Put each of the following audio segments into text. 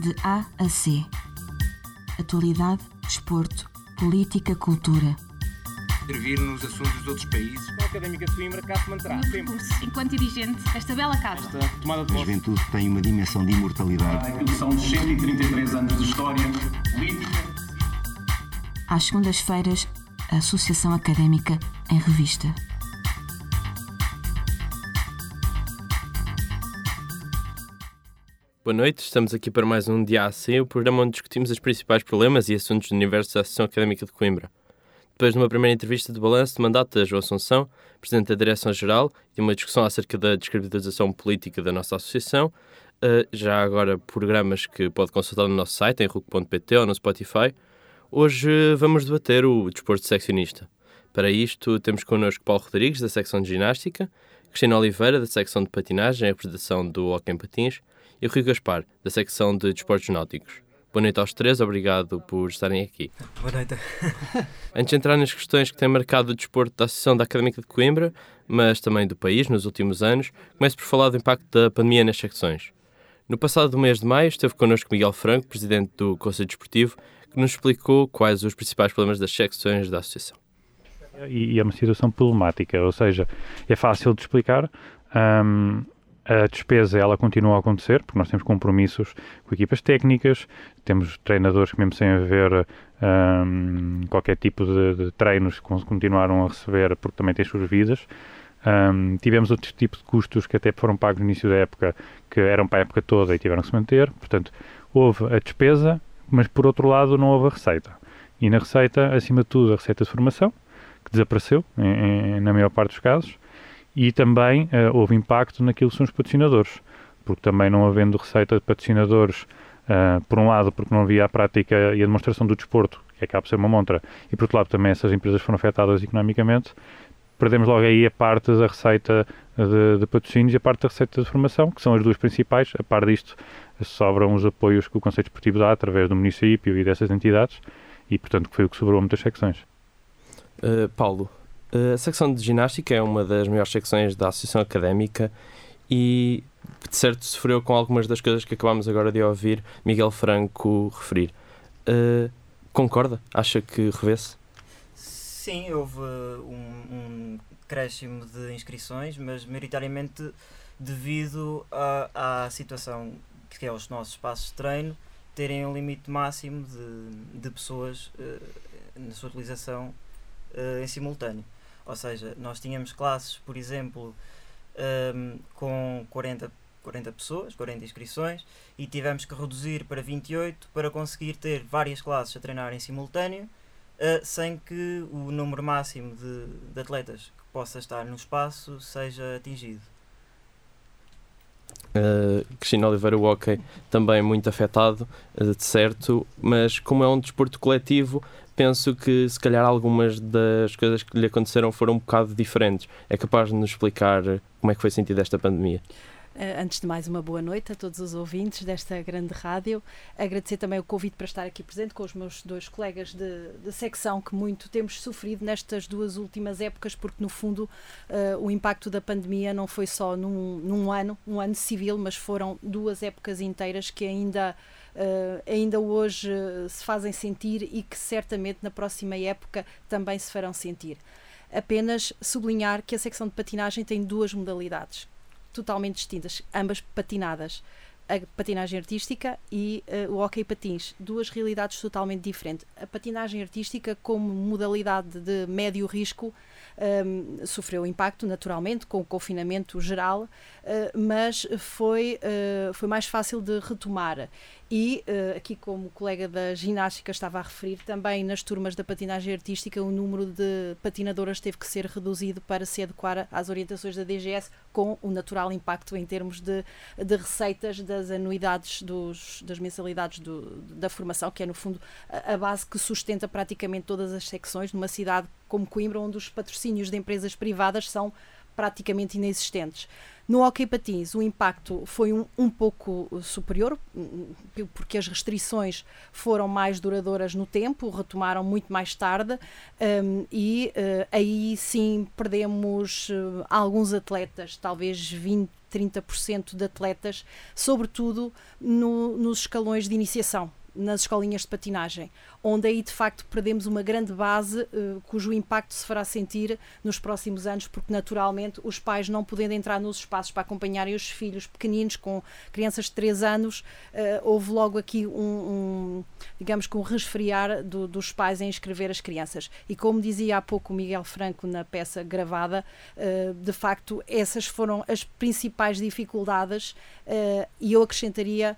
de A a C. Atualidade, desporto, política, cultura. Intervir nos assuntos dos outros países. A Académica de Coimbra cá se manterá No sempre. enquanto dirigente desta bela casa. Esta tomada de A juventude tem uma dimensão de imortalidade. Aquilo são 133 anos de história política. Às segundas-feiras, a Associação Académica em Revista. Boa noite, estamos aqui para mais um Dia AC, o programa onde discutimos os principais problemas e assuntos do universo da Associação Académica de Coimbra. Depois de uma primeira entrevista de balanço de mandato da João Assunção, Presidente da Direção-Geral, e uma discussão acerca da descredibilização política da nossa associação, eh, já agora programas que pode consultar no nosso site, em ruc.pt ou no Spotify, hoje vamos debater o desporto seccionista. Para isto, temos connosco Paulo Rodrigues, da secção de ginástica, Cristina Oliveira, da secção de patinagem e representação do Hockey em Patins, e o Rui Gaspar, da secção de desportos náuticos. Boa noite aos três, obrigado por estarem aqui. Boa noite. Antes de entrar nas questões que têm marcado o desporto da Associação da Académica de Coimbra, mas também do país nos últimos anos, começo por falar do impacto da pandemia nas secções. No passado mês de maio esteve connosco Miguel Franco, presidente do Conselho Desportivo, que nos explicou quais os principais problemas das secções da associação. e, e é uma situação problemática, ou seja, é fácil de explicar. hum, a despesa ela continua a acontecer, porque nós temos compromissos com equipas técnicas, temos treinadores que mesmo sem haver hum, qualquer tipo de, de treinos con- continuaram a receber porque também têm as suas vidas. Hum, tivemos outros tipos de custos que até foram pagos no início da época, que eram para a época toda e tiveram que se manter. Portanto, houve a despesa, mas por outro lado não houve a receita. E na receita, acima de tudo, a receita de formação, que desapareceu em- em- na maior parte dos casos, e também eh, houve impacto naquilo que são os patrocinadores, porque também não havendo receita de patrocinadores, eh, por um lado, porque não havia a prática e a demonstração do desporto, que acaba por ser uma montra, e por outro lado também essas empresas foram afetadas economicamente, perdemos logo aí a parte da receita de, de patrocínios e a parte da receita de formação, que são as duas principais. A par disto, sobram os apoios que o Conselho Desportivo dá através do município e dessas entidades, e portanto foi o que sobrou a muitas secções. Uh, Paulo, uh, a secção de ginástica é uma das maiores secções da Associação Académica e, de certo, sofreu com algumas das coisas que acabámos agora de ouvir Miguel Franco referir. Uh, concorda? Acha que revê-se? Sim, houve um, um crescimo de inscrições, mas maioritariamente devido à, à situação que é os nossos espaços de treino terem um limite máximo de, de pessoas eh, na sua utilização eh, em simultâneo. Ou seja, nós tínhamos classes, por exemplo, ehm, com 40, 40 pessoas, 40 inscrições, e tivemos que reduzir para 28 para conseguir ter várias classes a treinar em simultâneo, eh, sem que o número máximo de, de atletas que possa estar no espaço seja atingido. Uh, Cristina Oliveira, o hockey também muito afetado, uh, de certo, mas como é um desporto coletivo, penso que se calhar algumas das coisas que lhe aconteceram foram um bocado diferentes. É capaz de nos explicar como é que foi sentido esta pandemia? Eh, Antes de mais, uma boa noite a todos os ouvintes desta grande rádio. Agradecer também o convite para estar aqui presente com os meus dois colegas de, de secção, que muito temos sofrido nestas duas últimas épocas, porque no fundo eh, o impacto da pandemia não foi só num, num ano, um ano civil, mas foram duas épocas inteiras que ainda. eh, ainda hoje se fazem sentir e que certamente na próxima época também se farão sentir. Apenas sublinhar que a secção de patinagem tem duas modalidades totalmente distintas, ambas patinadas. A patinagem artística e eh, o hockey patins, duas realidades totalmente diferentes. A patinagem artística, como modalidade de médio risco, ehm, sofreu impacto naturalmente com o confinamento geral, eh, mas foi, eh, foi mais fácil de retomar. E eh, aqui, como o colega da ginástica estava a referir, também nas turmas da patinagem artística, o número de patinadoras teve que ser reduzido para se adequar às orientações da DGS, com o natural impacto em termos de, de receitas das anuidades, dos, das mensalidades do, da formação, que é no fundo a, a base que sustenta praticamente todas as secções numa cidade como Coimbra, onde os patrocínios de empresas privadas são praticamente inexistentes. No hockey patins, o impacto foi um, um pouco superior, hum, porque as restrições foram mais duradouras no tempo, retomaram muito mais tarde, um, e uh, aí sim perdemos uh, alguns atletas, talvez 20 30% de atletas, sobretudo no, nos escalões de iniciação nas escolinhas de patinagem, onde aí de facto perdemos uma grande base uh, cujo impacto se fará sentir nos próximos anos, porque naturalmente os pais não podendo entrar nos espaços para acompanharem os filhos pequeninos com crianças de 3 anos, uh, houve logo aqui um, um digamos que um resfriar do, dos pais em inscrever as crianças. E como dizia há pouco o Miguel Franco na peça gravada, uh, de facto essas foram as principais dificuldades e eu acrescentaria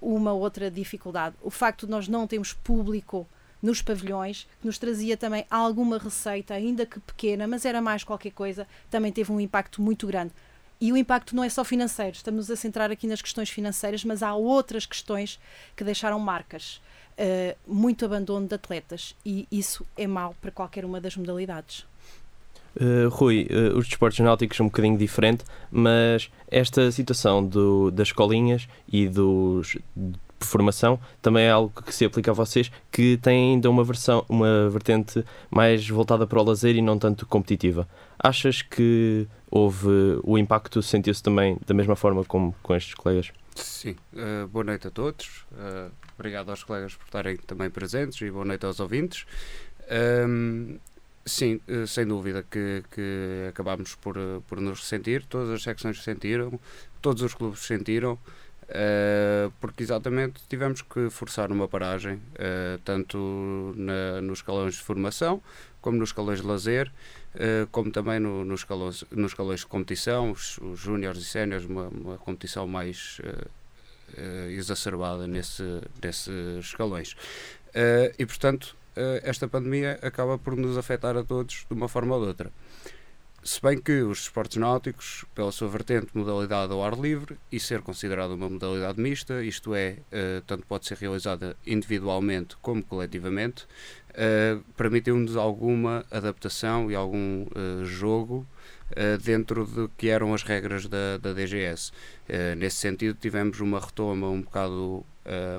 uma outra dificuldade. O facto de nós não termos público nos pavilhões, que nos trazia também alguma receita, ainda que pequena, mas era mais qualquer coisa, também teve um impacto muito grande. E o impacto não é só financeiro, estamos a centrar aqui nas questões financeiras, mas há outras questões que deixaram marcas. Uh, muito abandono de atletas e isso é mau para qualquer uma das modalidades. Uh, Rui, uh, os desportos náuticos são um bocadinho diferente, mas esta situação do, das escolinhas e dos formação também é algo que se aplica a vocês que têm ainda uma versão, uma vertente mais voltada para o lazer e não tanto competitiva. Achas que houve o impacto sentiu-se também da mesma forma como com estes colegas? Sim. Uh, boa noite a todos. Obrigado aos colegas por estarem também presentes e boa noite aos ouvintes. Um, ehm, sim, uh, sem dúvida que, que acabámos por, por nos ressentir. Todas as secções sentiram, todos os clubes sentiram. Uh, porque exatamente tivemos que forçar uma paragem, uh, tanto na, nos escalões de formação, como nos escalões de lazer, uh, como também no, nos, escalões, nos escalões de competição, os, os júniores e séniores, uma, uma, competição mais exacerbada nesse, nesses escalões. e portanto, esta pandemia acaba por nos afetar a todos de uma forma ou de outra. Se bem que os esportes náuticos, pela sua vertente modalidade ao ar livre e ser considerada uma modalidade mista, isto é, uh, tanto pode ser realizada individualmente como coletivamente, uh, permitiu-nos alguma adaptação e algum jogo dentro do que eram as regras da, da DGS. nesse sentido, tivemos uma retoma um bocado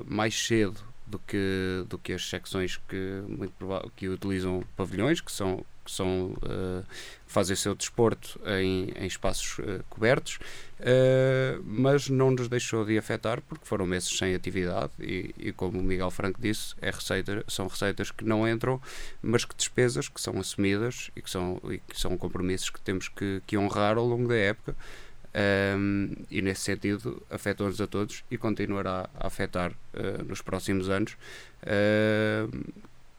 mais cedo do que, do que as secções que, muito que utilizam pavilhões, que são que são, uh, fazem o seu desporto em, em espaços uh, cobertos, uh, mas não nos deixou de afetar porque foram meses sem atividade e, e, como o Miguel Franco disse, é receita, são receitas que não entram, mas que despesas que são assumidas e que são, e que são compromissos que temos que, que honrar ao longo da época. Um, e nesse sentido afetou-nos a todos e continuará a afetar uh, nos próximos anos. Uh,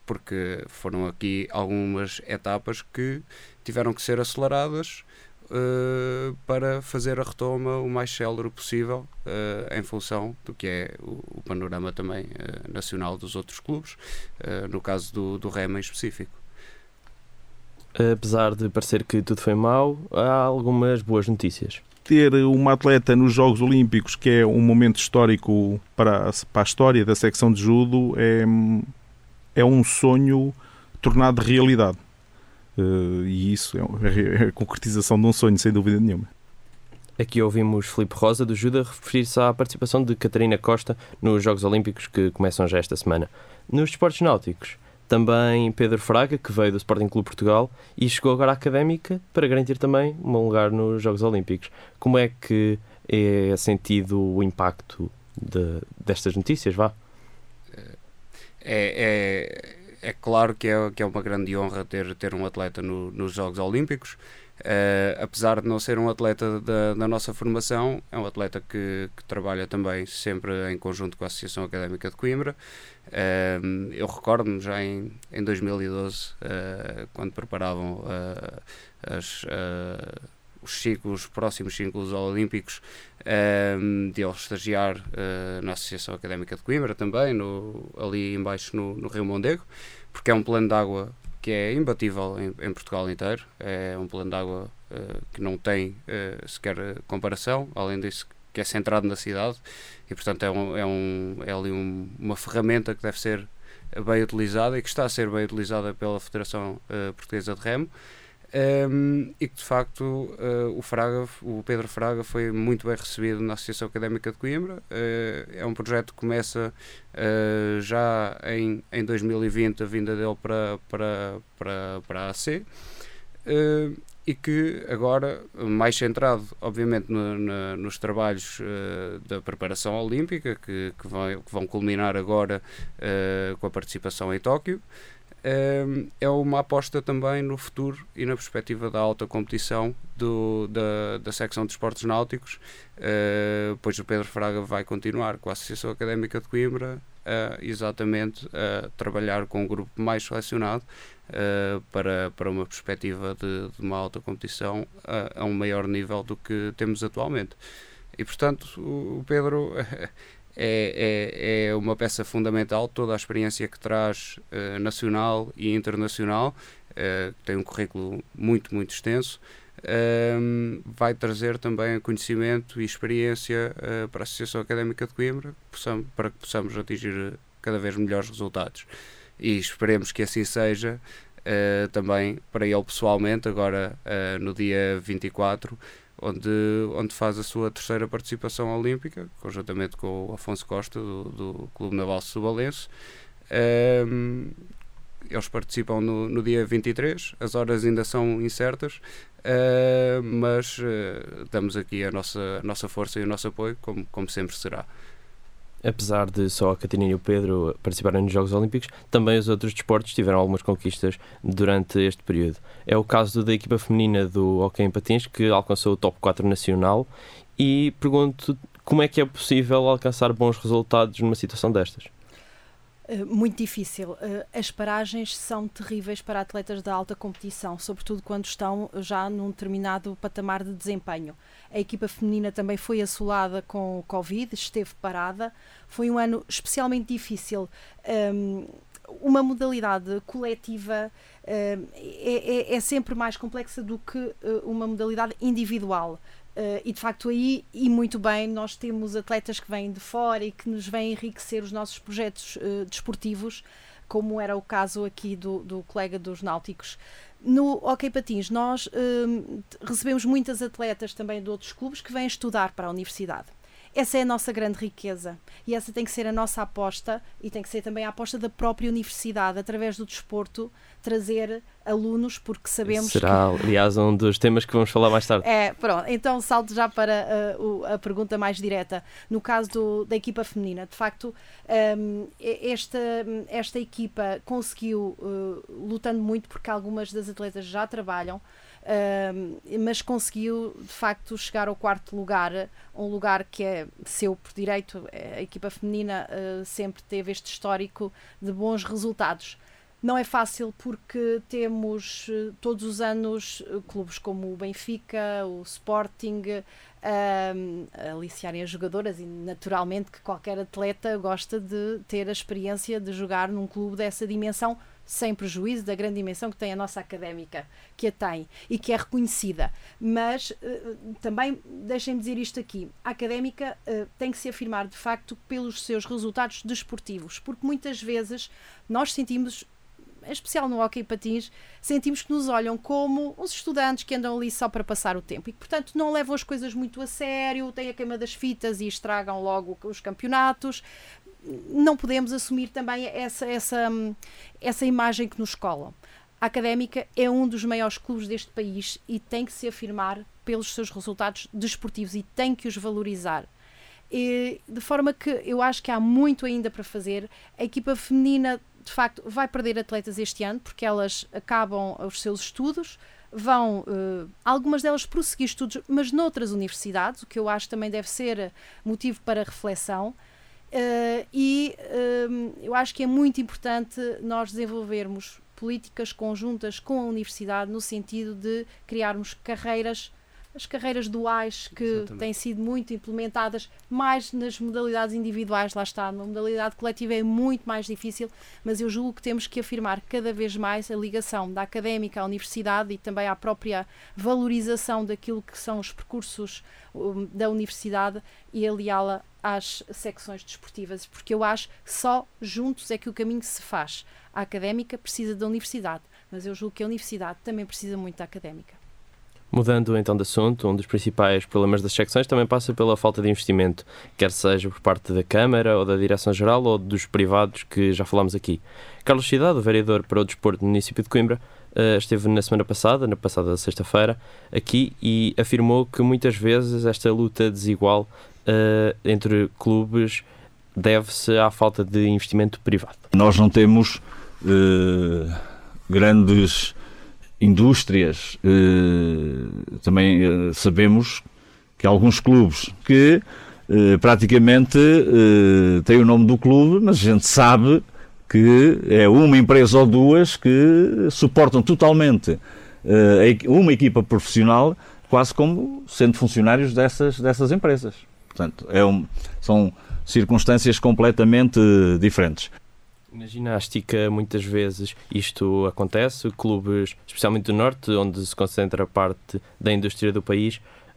porque foram aqui algumas etapas que tiveram que ser aceleradas uh, para fazer a retoma o mais célere possível uh, em função do que é o, o panorama também nacional dos outros clubes, no caso do, do Rema em específico. Apesar de parecer que tudo foi mau, há algumas boas notícias ter uma atleta nos Jogos Olímpicos, que é um momento histórico para, para a história da secção de judo, é, é um sonho tornado realidade. Uh, e isso é, é, a concretização de um sonho, sem dúvida nenhuma. Aqui ouvimos Felipe Rosa, do Juda, referir-se à participação de Catarina Costa nos Jogos Olímpicos que começam já esta semana. Nos desportos náuticos, também Pedro Fraga, que veio do Sporting Clube Portugal e chegou agora à Académica para garantir também um lugar nos Jogos Olímpicos. Como é que é sentido o impacto de, destas notícias? Vá é, é, é claro que é, que é uma grande honra ter, ter um atleta no, nos Jogos Olímpicos. Uh, apesar de não ser um atleta da, da nossa formação, é um atleta que, que, trabalha também sempre em conjunto com a Associação Académica de Coimbra. Uh, eu recordo-me já em, em 2012, uh, eh, quando preparavam as os ciclos, próximos ciclos olímpicos, de ele estagiar na Associação Académica de Coimbra também, no, ali embaixo no, no Rio Mondego, porque é um plano de água que é imbatível em, em Portugal inteiro, é um plano de água uh, que não tem uh, sequer comparação, além disso que é centrado na cidade. E portanto é, um, é, um, é ali um, uma ferramenta que deve ser bem utilizada e que está a ser bem utilizada pela Federação Portuguesa de Remo um, e que de facto uh, o Fraga, o Pedro Fraga foi muito bem recebido na Associação Académica de Coimbra. Uh, é um projeto que começa uh, já em, em 2020 a vinda dele para, para, para, para a AC. e que agora, mais centrado, obviamente, no, no, nos trabalhos uh, da preparação olímpica, que, que, vai, que, vão culminar agora uh, com a participação em Tóquio, é uma aposta também no futuro e na perspectiva da alta competição do, da, da secção de esportes náuticos, pois o Pedro Fraga vai continuar com a Associação Académica de Coimbra exatamente a trabalhar com um grupo mais selecionado uh, para, para uma perspectiva de, de uma alta competição a, a, um maior nível do que temos atualmente. E, portanto, o Pedro é, é, é uma peça fundamental, toda a experiência que traz uh, nacional e internacional, uh, tem um currículo muito, muito extenso. Um, vai trazer também conhecimento e experiência uh, para a Associação Académica de Coimbra para que possamos atingir cada vez melhores resultados e esperemos que assim seja também para ele pessoalmente, agora no dia 24, onde, onde faz a sua terceira participação olímpica, conjuntamente com o Afonso Costa, do, do Clube Naval Subalense. Um, eles participam no, no dia 23, as horas ainda são incertas, uh, mas uh, damos aqui a nossa, a nossa força e o nosso apoio, como, como sempre será apesar de só a Catarina e o Pedro participarem nos Jogos Olímpicos, também os outros desportos tiveram algumas conquistas durante este período. É o caso da equipa feminina do Hockey em Patins, que alcançou o top 4 nacional, e pergunto como é que é possível alcançar bons resultados numa situação destas? Eh, muito difícil. Eh, as paragens são terríveis para atletas da alta competição, sobretudo quando estão já num determinado patamar de desempenho. A equipa feminina também foi assolada com o Covid, esteve parada. Foi um ano especialmente difícil. Um, uma modalidade coletiva um, é, é, é, sempre mais complexa do que uh, uma modalidade individual. Uh, e de facto aí, e muito bem, nós temos atletas que vêm de fora e que nos vêm enriquecer os nossos projetos uh, desportivos, como era o caso aqui do, do colega dos Náuticos. No Hockey Patins, nós uh, recebemos muitas atletas também de outros clubes que vêm estudar para a universidade. Essa é a nossa grande riqueza e essa tem que ser a nossa aposta e tem que ser também a aposta da própria universidade, através do desporto, trazer alunos, porque sabemos Será, que... aliás, um dos temas que vamos falar mais tarde. É, pronto. Então salto já para uh, a pergunta mais direta. No caso do, da equipa feminina, de facto, um, esta, esta equipa conseguiu, uh, lutando muito, porque algumas das atletas já trabalham, mas conseguiu de facto chegar ao quarto lugar, um lugar que é seu por direito. A equipa feminina uh, sempre teve este histórico de bons resultados. Não é fácil porque temos uh, todos os anos uh, clubes como o Benfica, o Sporting, aliciarem as jogadoras e naturalmente que qualquer atleta gosta de ter a experiência de jogar num clube dessa dimensão sem prejuízo da grande dimensão que tem a nossa académica, que a tem e que é reconhecida. Mas uh, também deixem-me dizer isto aqui: a académica uh, tem que se afirmar de facto pelos seus resultados desportivos, porque muitas vezes nós sentimos em especial no hockey patins, sentimos que nos olham como uns estudantes que andam ali só para passar o tempo e que, portanto, não levam as coisas muito a sério, têm a queima das fitas e estragam logo os campeonatos não podemos assumir também essa, essa, essa imagem que nos colam. A Académica é um dos maiores clubes deste país e tem que se afirmar pelos seus resultados desportivos e tem que os valorizar. E, de forma que eu acho que há muito ainda para fazer. A equipa feminina, de facto, vai perder atletas este ano porque elas acabam os seus estudos, vão, uh, algumas delas prosseguir estudos, mas noutras universidades, o que eu acho também deve ser motivo para reflexão. Uh, e uh, eu acho que é muito importante nós desenvolvermos políticas conjuntas com a universidade no sentido de criarmos carreiras as carreiras duais que Exatamente. têm sido muito implementadas mais nas modalidades individuais, lá está, na modalidade coletiva é muito mais difícil, mas eu julgo que temos que afirmar cada vez mais a ligação da académica à universidade e também à própria valorização daquilo que são os percursos um, da universidade e aliá-la às secções desportivas, porque eu acho que só juntos é que o caminho se faz. A académica precisa da universidade, mas eu julgo que a universidade também precisa muito da académica. Mudando então de assunto, um dos principais problemas das secções também passa pela falta de investimento, quer seja por parte da Câmara ou da Direção-Geral ou dos privados que já falámos aqui. Carlos Cidade, vereador para o desporto do município de Coimbra, uh, esteve na semana passada, na passada sexta-feira, aqui e afirmou que muitas vezes esta luta desigual uh, entre clubes deve-se à falta de investimento privado. Nós não temos uh, grandes indústrias, também sabemos que alguns clubes que praticamente têm o nome do clube, mas a gente sabe que é uma empresa ou duas que suportam totalmente uma equipa profissional, quase como sendo funcionários dessas, dessas empresas. Portanto, é um, são circunstâncias completamente diferentes. Na ginástica, muitas vezes isto acontece, clubes, especialmente do Norte, onde se concentra parte da indústria do país,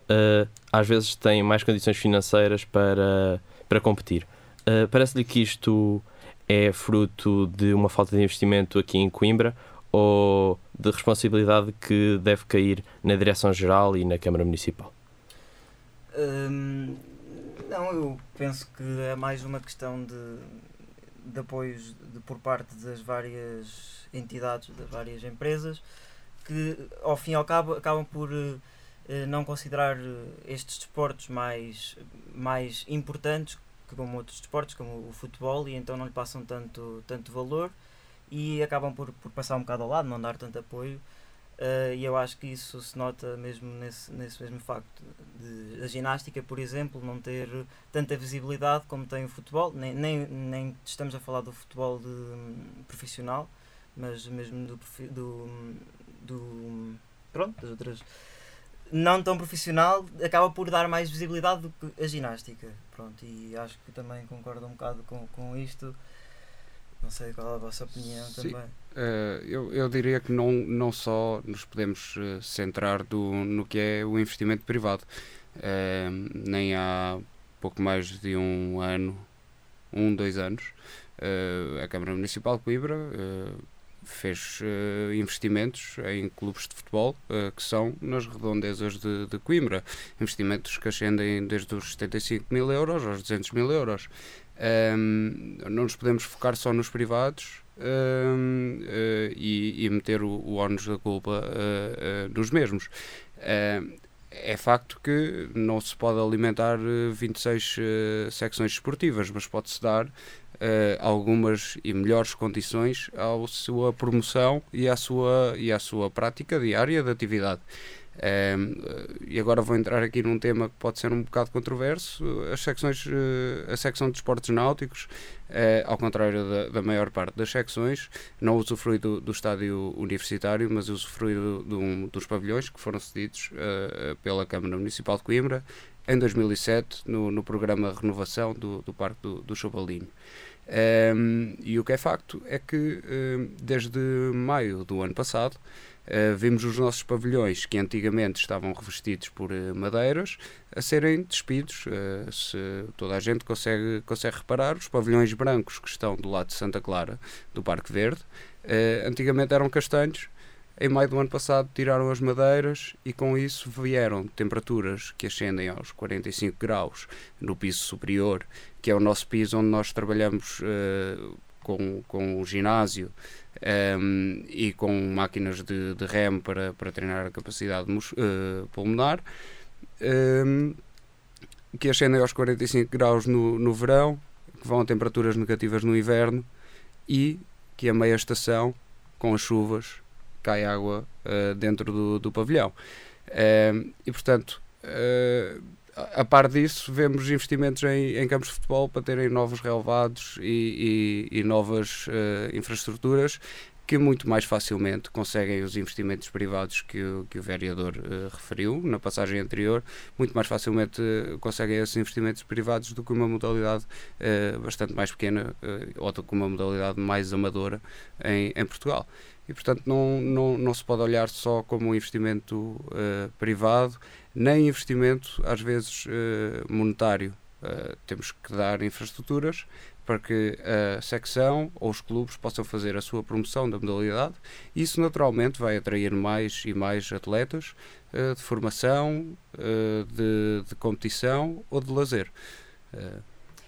uh, às vezes têm mais condições financeiras para, para competir. Uh, Parece-lhe que isto é fruto de uma falta de investimento aqui em Coimbra ou de responsabilidade que deve cair na Direção-Geral e na Câmara Municipal? Hum, não, eu penso que é mais uma questão de, de apoios de, por parte das várias entidades, das várias empresas, que ao fim e ao cabo acabam por eh, não considerar eh, estes desportos mais, mais importantes como outros desportos, como o futebol, e então não lhe passam tanto, tanto valor e acabam por, por passar um bocado ao lado, não dar tanto apoio. Uh, e eu acho que isso se nota mesmo nesse, nesse mesmo facto de a ginástica, por exemplo, não ter tanta visibilidade como tem o futebol, nem, nem, nem estamos a falar do futebol de, um, profissional, mas mesmo do, do, do pronto, das outras não tão profissional acaba por dar mais visibilidade do que a ginástica. Pronto, e acho que também concordo um bocado com, com isto. Não sei qual é a vossa opinião Sim. também. Uh, eu, eu diria que não, não só nos podemos uh, centrar do, no que é o investimento privado. Uh, nem há pouco mais de um ano, um, dois anos, a Câmara Municipal de Coimbra fez uh, investimentos em clubes de futebol uh, que são nas redondezas de, de, Coimbra. Investimentos que ascendem desde os 75 mil euros aos 200 mil euros. Um, não nos podemos focar só nos privados uh, eh, e, e, meter o, o ónus da culpa nos mesmos. é facto que não se pode alimentar 26 secções esportivas, mas pode-se dar uh, algumas e melhores condições à sua promoção e à sua, e à sua prática diária de atividade. Um, e agora vou entrar aqui num tema que pode ser um bocado controverso. As secções, uh, a secção de esportes náuticos, uh, ao contrário da, da, maior parte das secções, não usufrui do, do estádio universitário, mas usufrui do, do, dos pavilhões que foram cedidos uh, pela Câmara Municipal de Coimbra em 2007 no, no programa de renovação do, do Parque do, do Chobalinho. Um, e o que é facto é que desde maio do ano passado uh, vimos os nossos pavilhões que antigamente estavam revestidos por uh, madeiras a serem despidos. Uh, se toda a gente consegue, consegue reparar, os pavilhões brancos que estão do lado de Santa Clara, do Parque Verde, antigamente eram castanhos em maio do ano passado tiraram as madeiras e com isso vieram temperaturas que ascendem aos 45 graus no piso superior, que é o nosso piso onde nós trabalhamos com, com o ginásio um, e com máquinas de, de remo para, para treinar a capacidade uh, pulmonar, um, que ascendem aos 45 graus no, no verão, que vão a temperaturas negativas no inverno e que a meia estação, com as chuvas, cai água uh, dentro do, do pavilhão. E, portanto, uh, a par disso, vemos investimentos em, em, campos de futebol para terem novos relevados e, e, e novas infraestruturas que muito mais facilmente conseguem os investimentos privados que o, que o vereador uh, referiu. Na passagem anterior, muito mais facilmente uh, conseguem esses investimentos privados do que uma modalidade uh, bastante mais pequena ou do que uma modalidade mais amadora em, em Portugal e, portanto, não, não, não se pode olhar só como um investimento uh, privado, nem investimento, às vezes, uh, monetário. Uh, temos que dar infraestruturas para que a secção ou os clubes possam fazer a sua promoção da modalidade. Isso, naturalmente, vai atrair mais e mais atletas de formação, de, de competição ou de lazer.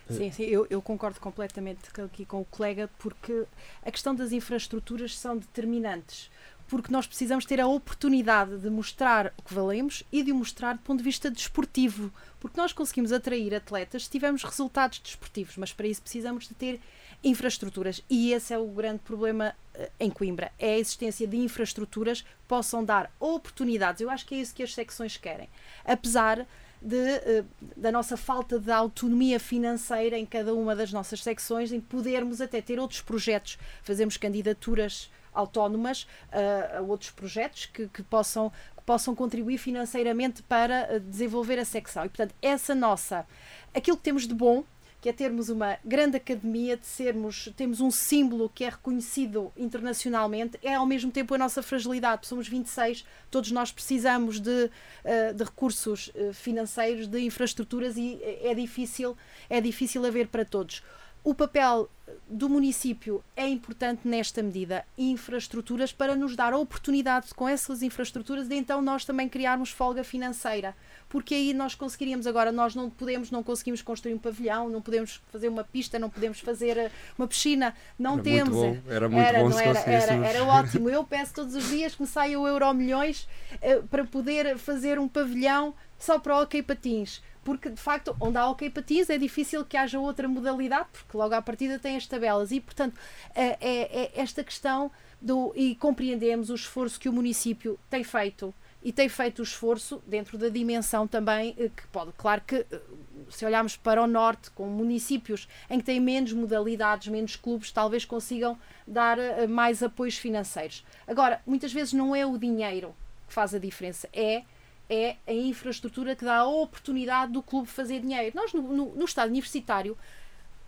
Sim, sim, eu, eu, concordo completamente aqui com o colega, porque a questão das infraestruturas são determinantes. porque nós precisamos ter a oportunidade de mostrar o que valemos e de o mostrar do ponto de vista desportivo, porque nós conseguimos atrair atletas se tivermos resultados desportivos, mas para isso precisamos de ter infraestruturas e esse é o grande problema uh, em Coimbra, é a existência de infraestruturas que possam dar oportunidades. Eu acho que é isso que as secções querem, apesar de, uh, da nossa falta de autonomia financeira em cada uma das nossas secções, em podermos até ter outros projetos, fazemos candidaturas autónomas uh, a outros projetos que, que possam possam contribuir financeiramente para uh, desenvolver a secção. E, portanto, essa nossa, aquilo que temos de bom, que é termos uma grande academia, de sermos, temos um símbolo que é reconhecido internacionalmente, é ao mesmo tempo a nossa fragilidade. Somos 26, todos nós precisamos de, uh, de recursos financeiros, de infraestruturas e é difícil, é difícil haver para todos. O papel do município é importante nesta medida, infraestruturas, para nos dar a oportunidade com essas infraestruturas de então nós também criarmos folga financeira. Porque aí nós conseguiríamos agora, nós não podemos, não conseguimos construir um pavilhão, não podemos fazer uma pista, não podemos fazer eh, uma piscina, não era temos. Muito bom. Era muito era, bom não era, era, era ótimo. Eu peço todos os dias que me saia o Euro Milhões uh, para poder fazer um pavilhão só para o hockey patins porque de facto, onde há hockey patins é difícil que haja outra modalidade, porque logo à partida tem as tabelas e, portanto, é, é, é esta questão do. e compreendemos o esforço que o município tem feito e tem feito o esforço dentro da dimensão também eh, que pode, claro que eh, se olharmos para o norte, com municípios em que têm menos modalidades, menos clubes, talvez consigam dar eh, mais apoios financeiros. Agora, muitas vezes não é o dinheiro que faz a diferença, é é a infraestrutura que dá a oportunidade do clube fazer dinheiro. Nós, no, no, no Estado Universitário,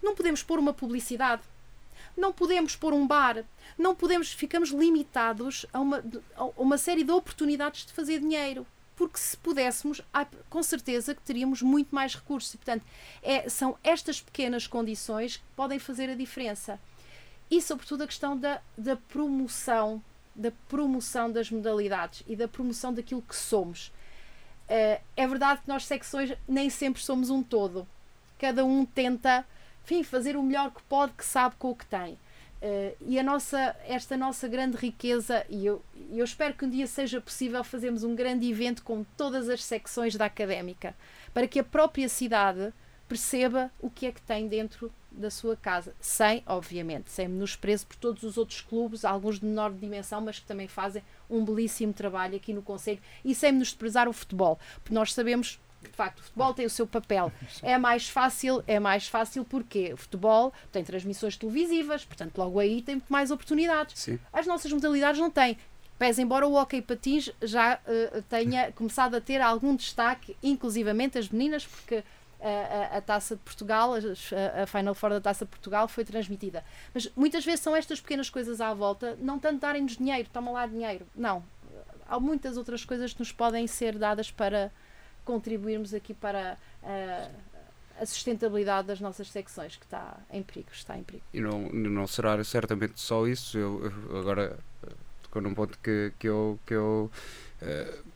não podemos pôr uma publicidade, não podemos pôr um bar, não podemos, ficamos limitados a uma, a uma série de oportunidades de fazer dinheiro. Porque se pudéssemos, com certeza que teríamos muito mais recursos. E, portanto, é, são estas pequenas condições que podem fazer a diferença. E, sobretudo, a questão da, da promoção da promoção das modalidades e da promoção daquilo que somos. Uh, é verdade que nós secções nem sempre somos um todo. Cada um tenta, enfim, fazer o melhor que pode, que sabe com o que tem. Uh, e a nossa, esta nossa grande riqueza, e eu, eu espero que um dia seja possível fazermos um grande evento com todas as secções da académica, para que a própria cidade perceba o que é que tem dentro da sua casa, sem, obviamente, sem menosprezo por todos os outros clubes, alguns de menor dimensão, mas que também fazem um belíssimo trabalho aqui no Conselho e sem menosprezar o futebol, porque nós sabemos de facto, o futebol tem o seu papel. É mais fácil, é mais fácil porque o futebol tem transmissões televisivas, portanto, logo aí tem mais oportunidades. Sim. As nossas modalidades não têm. Pese embora o hockey patins já uh, tenha começado a ter algum destaque, inclusivamente as meninas, porque a, a, Taça de Portugal, a, a, Final Four da Taça de Portugal foi transmitida. Mas muitas vezes são estas pequenas coisas à volta, não tanto darem-nos dinheiro, toma lá dinheiro. Não. Há muitas outras coisas que nos podem ser dadas para contribuirmos aqui para a, a sustentabilidade das nossas secções, que está em perigo. Está em perigo. E não, não será certamente só isso. Eu, agora tocou num ponto que, que eu. Que eu uh,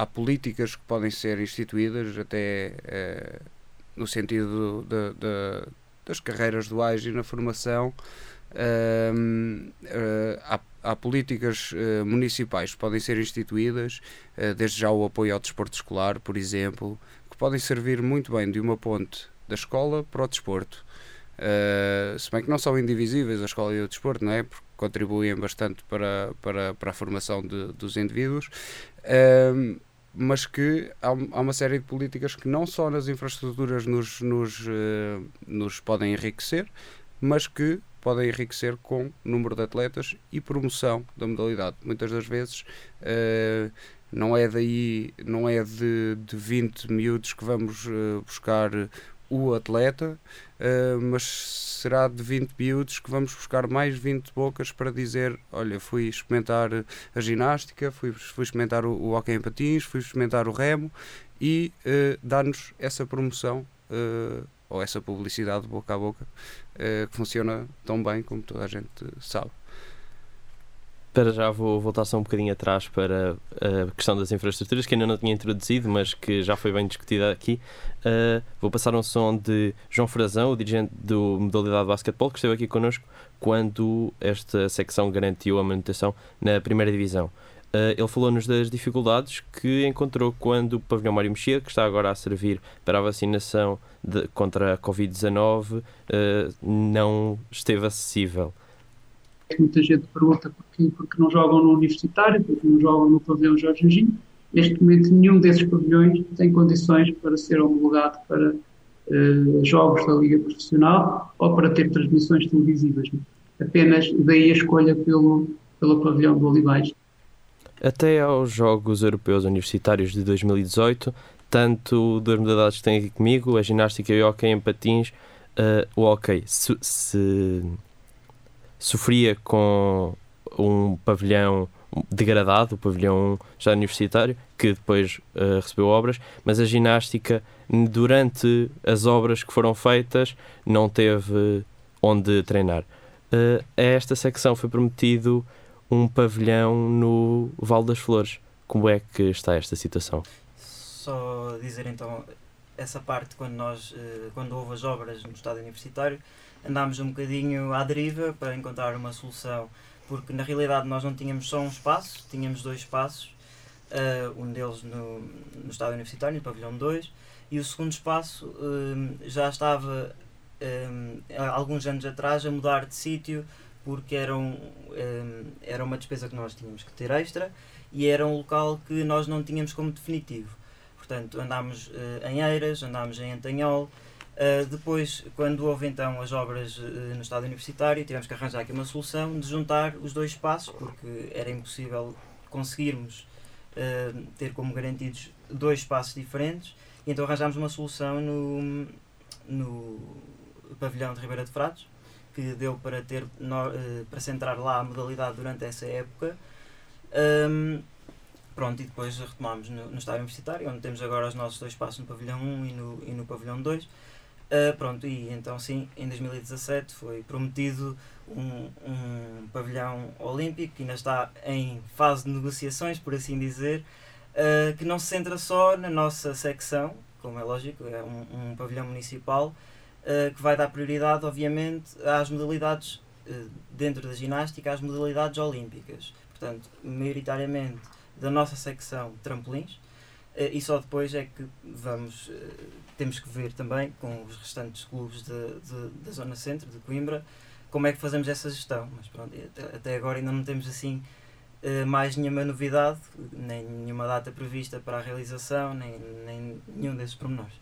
há políticas que podem ser instituídas até eh, no sentido de, de, das carreiras duais e na formação. Uh, há, há, políticas uh, municipais que podem ser instituídas, desde já o apoio ao desporto escolar, por exemplo, que podem servir muito bem de uma ponte da escola para o desporto. se bem que não são indivisíveis a escola e o desporto, não é? Porque contribuem bastante para, para, para a formação de, dos indivíduos mas que há, há, uma série de políticas que não só nas infraestruturas nos, nos, uh, nos podem enriquecer, mas que podem enriquecer com número de atletas e promoção da modalidade. Muitas das vezes uh, não é daí, não é de, de 20 miúdos que vamos uh, buscar o atleta, uh, mas será de 20 miúdos que vamos buscar mais 20 bocas para dizer: olha, fui experimentar a ginástica, fui, fui experimentar o, o hockey em patins, fui experimentar o remo e uh, dar-nos essa promoção uh, ou essa publicidade boca a boca que funciona tão bem como toda a gente sabe. Para já vou voltar só um bocadinho atrás para a questão das infraestruturas, que ainda não tinha introduzido, mas que já foi bem discutida aqui. Uh, vou passar um som de João Frazão, o dirigente do modalidade de basquetebol, que esteve aqui connosco quando esta secção garantiu a manutenção na primeira divisão. Uh, ele falou-nos das dificuldades que encontrou quando o pavilhão Mário Mexia, que está agora a servir para a vacinação de, contra a Covid-19, uh, não esteve acessível muita gente pergunta porquê, porque não jogam no Universitário, porque não jogam no pavilhão Jorge Anjinho. Neste momento, nenhum desses pavilhões tem condições para ser homologado para uh, jogos da Liga Profissional ou para ter transmissões televisivas. Apenas daí a escolha pelo, pelo pavilhão do Olivais. Até aos Jogos Europeus Universitários de 2018, tanto duas modalidades que têm aqui comigo, a ginástica e o hockey em patins, uh, o hockey se, se sofria com um pavilhão degradado, o pavilhão já universitário, que depois uh, recebeu obras, mas a ginástica, durante as obras que foram feitas, não teve onde treinar. Uh, a esta secção foi prometido um pavilhão no Val das Flores. Como é que está esta situação? Só dizer então essa parte quando nós uh, quando houve as obras no estado universitário andámos um bocadinho à deriva para encontrar uma solução, porque na realidade nós não tínhamos só um espaço, tínhamos dois espaços, uh, um deles no, no estádio universitário, no pavilhão 2, e o segundo espaço um, já estava um, há alguns anos atrás a mudar de sítio porque era, um, era uma despesa que nós tínhamos que ter extra e era um local que nós não tínhamos como definitivo. Portanto, andámos uh, em Eiras, andámos em Antanhol, Uh, depois, quando houve então as obras uh, no estado universitário, tivemos que arranjar aqui uma solução de juntar os dois espaços, porque era impossível conseguirmos uh, ter como garantidos dois espaços diferentes, e então arranjámos uma solução no, no pavilhão de Ribeira de Frades, que deu para, ter, no, para centrar lá a modalidade durante essa época. Um, pronto, e depois retomámos no, no estádio universitário, onde temos agora os nossos dois espaços no pavilhão 1 e no, e no pavilhão 2 Uh, pronto, e então sim, em 2017 foi prometido um, um pavilhão olímpico que ainda está em fase de negociações, por assim dizer, uh, que não se centra só na nossa secção, como é lógico, é um, um pavilhão municipal, uh, que vai dar prioridade, obviamente, às modalidades dentro da ginástica, às modalidades olímpicas. Portanto, maioritariamente da nossa secção trampolins, e só depois é que vamos temos que ver também com os restantes clubes de, de, da Zona Centro, de Coimbra, como é que fazemos essa gestão. Mas pronto, até, agora ainda não temos assim uh, mais nenhuma novidade, nem nenhuma data prevista para a realização, nem, nem nenhum desses pormenores.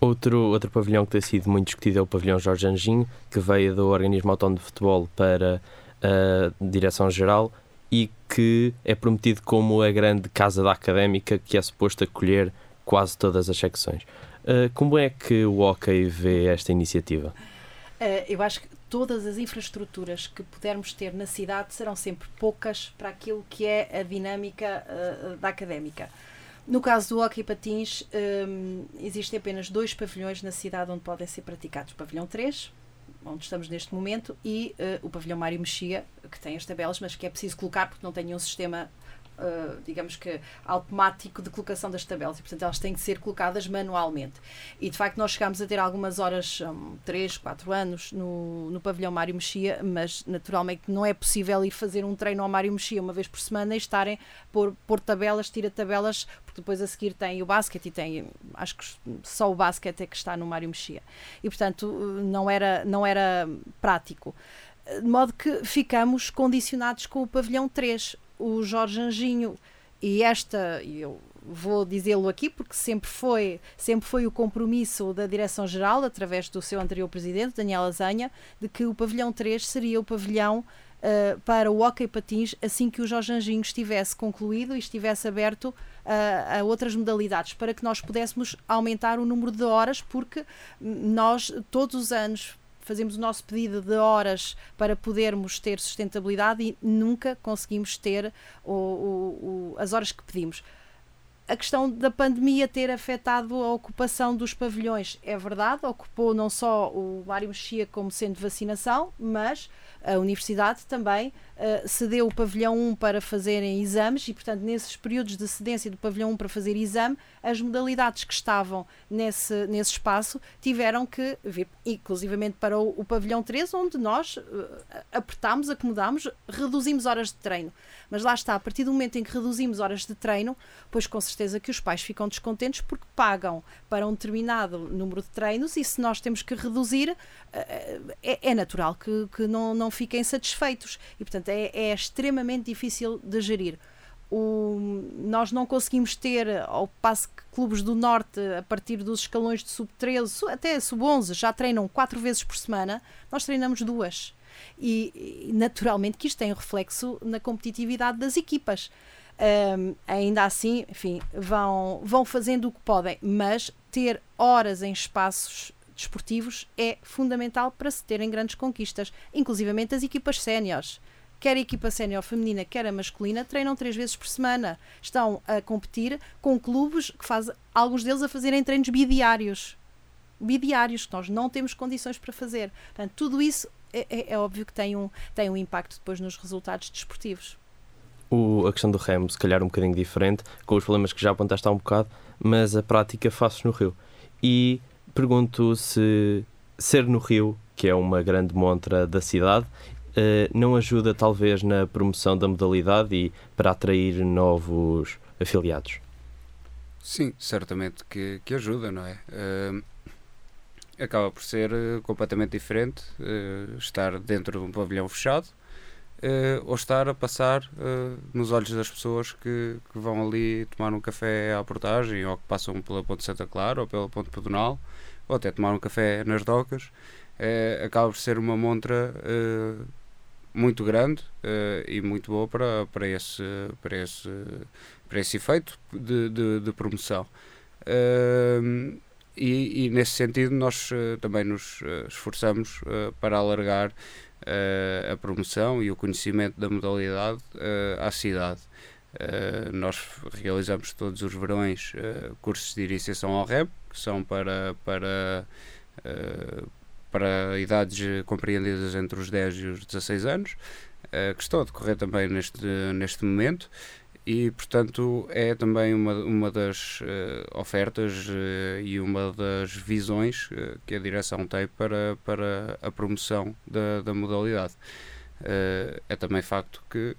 Outro, outro pavilhão que tem sido muito discutido é o pavilhão Jorge Anjinho, que veio do Organismo Autónomo de Futebol para a Direção-Geral e que é prometido como a grande casa da académica que é suposto acolher quase todas as secções. Uh, como é que o Hockey vê esta iniciativa? Uh, eu acho que todas as infraestruturas que pudermos ter na cidade serão sempre poucas para aquilo que é a dinâmica uh, da académica. No caso do hockey patins, um, existem apenas dois pavilhões na cidade onde podem ser praticados. O pavilhão 3, onde estamos neste momento, e uh, o pavilhão Mário Mexia, que tem as tabelas, mas que é preciso colocar porque não tem nenhum sistema uh, digamos que, automático de colocação das tabelas e, portanto, elas têm que ser colocadas manualmente. E, de facto, nós chegámos a ter algumas horas, um, 3, 4 anos, no, no pavilhão Mário Mexia, mas, naturalmente, não é possível ir fazer um treino ao Mário Mexia uma vez por semana e estarem por, por tabelas, tira tabelas, porque depois a seguir tem o basquete e tem, acho que só o basquete é que está no Mário Mexia. E, portanto, não era, não era prático de modo que ficamos condicionados com o pavilhão 3 o Jorge Anjinho e esta, eu vou dizê-lo aqui porque sempre foi, sempre foi o compromisso da Direção-Geral, através do seu anterior presidente, Daniel Azanha, de que o pavilhão 3 seria o pavilhão uh, para o hockey patins assim que o Jorge Anjinho estivesse concluído e estivesse aberto uh, a outras modalidades, para que nós pudéssemos aumentar o número de horas, porque nós todos os anos fazemos o nosso pedido de horas para podermos ter sustentabilidade e nunca conseguimos ter o, o, o, as horas que pedimos. a questão da pandemia ter afetado a ocupação dos pavilhões é verdade, ocupou não só o Mário Mexia como sendo vacinação, mas a Universidade também uh, cedeu o pavilhão 1 para fazerem exames e, portanto, nesses períodos de cedência do pavilhão 1 para fazer exame, as modalidades que estavam nesse, nesse espaço tiveram que vir, inclusivamente para o, o pavilhão 3, onde nós uh, apertámos, acomodámos, reduzimos horas de treino. Mas lá está, a partir do momento em que reduzimos horas de treino, pois com certeza que os pais ficam descontentes porque pagam para um determinado número de treinos e se nós temos que reduzir, é, é natural que, que não, não fiquem satisfeitos. E, portanto, é, é extremamente difícil de gerir. O, nós não conseguimos ter, ao passo que clubes do Norte, a partir dos escalões de sub-13 até sub-11, já treinam quatro vezes por semana, nós treinamos duas. E naturalmente que isto tem reflexo na competitividade das equipas. Um, ainda assim, enfim, vão, vão fazendo o que podem, mas ter horas em espaços desportivos é fundamental para se terem grandes conquistas, inclusivamente as equipas séniores quer a equipa sénior feminina, quer a masculina, treinam três vezes por semana. Estão a competir com clubes que fazem, alguns deles a fazerem treinos bidiários. Bidiários, que nós não temos condições para fazer. Portanto, tudo isso é, é, é óbvio que tem um, tem um impacto depois nos resultados desportivos. O, a questão do remo, se calhar um bocadinho diferente, com os problemas que já apontaste há um bocado, mas a prática faz-se no Rio. E pergunto se ser no Rio, que é uma grande montra da cidade, não ajuda talvez na promoção da modalidade e para atrair novos afiliados? Sim, certamente que, que ajuda, não é? Uh, acaba por ser uh, completamente diferente uh, estar dentro de um pavilhão fechado ou estar a passar nos olhos das pessoas que, que, vão ali tomar um café à portagem ou que passam pela Ponte Santa Clara ou pela Ponte Pedonal ou até tomar um café nas docas. Acaba por ser uma montra muito grande uh, e muito boa para, para, esse, para, esse, para esse efeito de, de, de promoção. Uh, e, e, nesse sentido nós uh, também nos esforçamos para alargar a promoção e o conhecimento da modalidade à cidade. nós realizamos todos os verões cursos de iniciação ao REM, que são para, para para idades compreendidas entre os 10 e os 16 anos, uh, que estão a decorrer também neste, neste momento e, portanto, é também uma, uma das uh, ofertas e uma das visões que a direção tem para, para a promoção da, da modalidade. é também facto que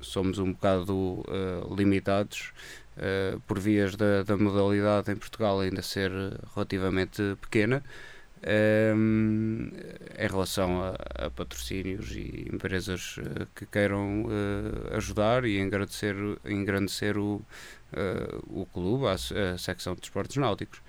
somos um bocado limitados por vias da, da modalidade em Portugal ainda ser relativamente pequena um, em relação a, a, patrocínios e empresas uh, que queiram uh, ajudar e engrandecer, engrandecer o, uh, o clube, a, a, secção de esportes náuticos.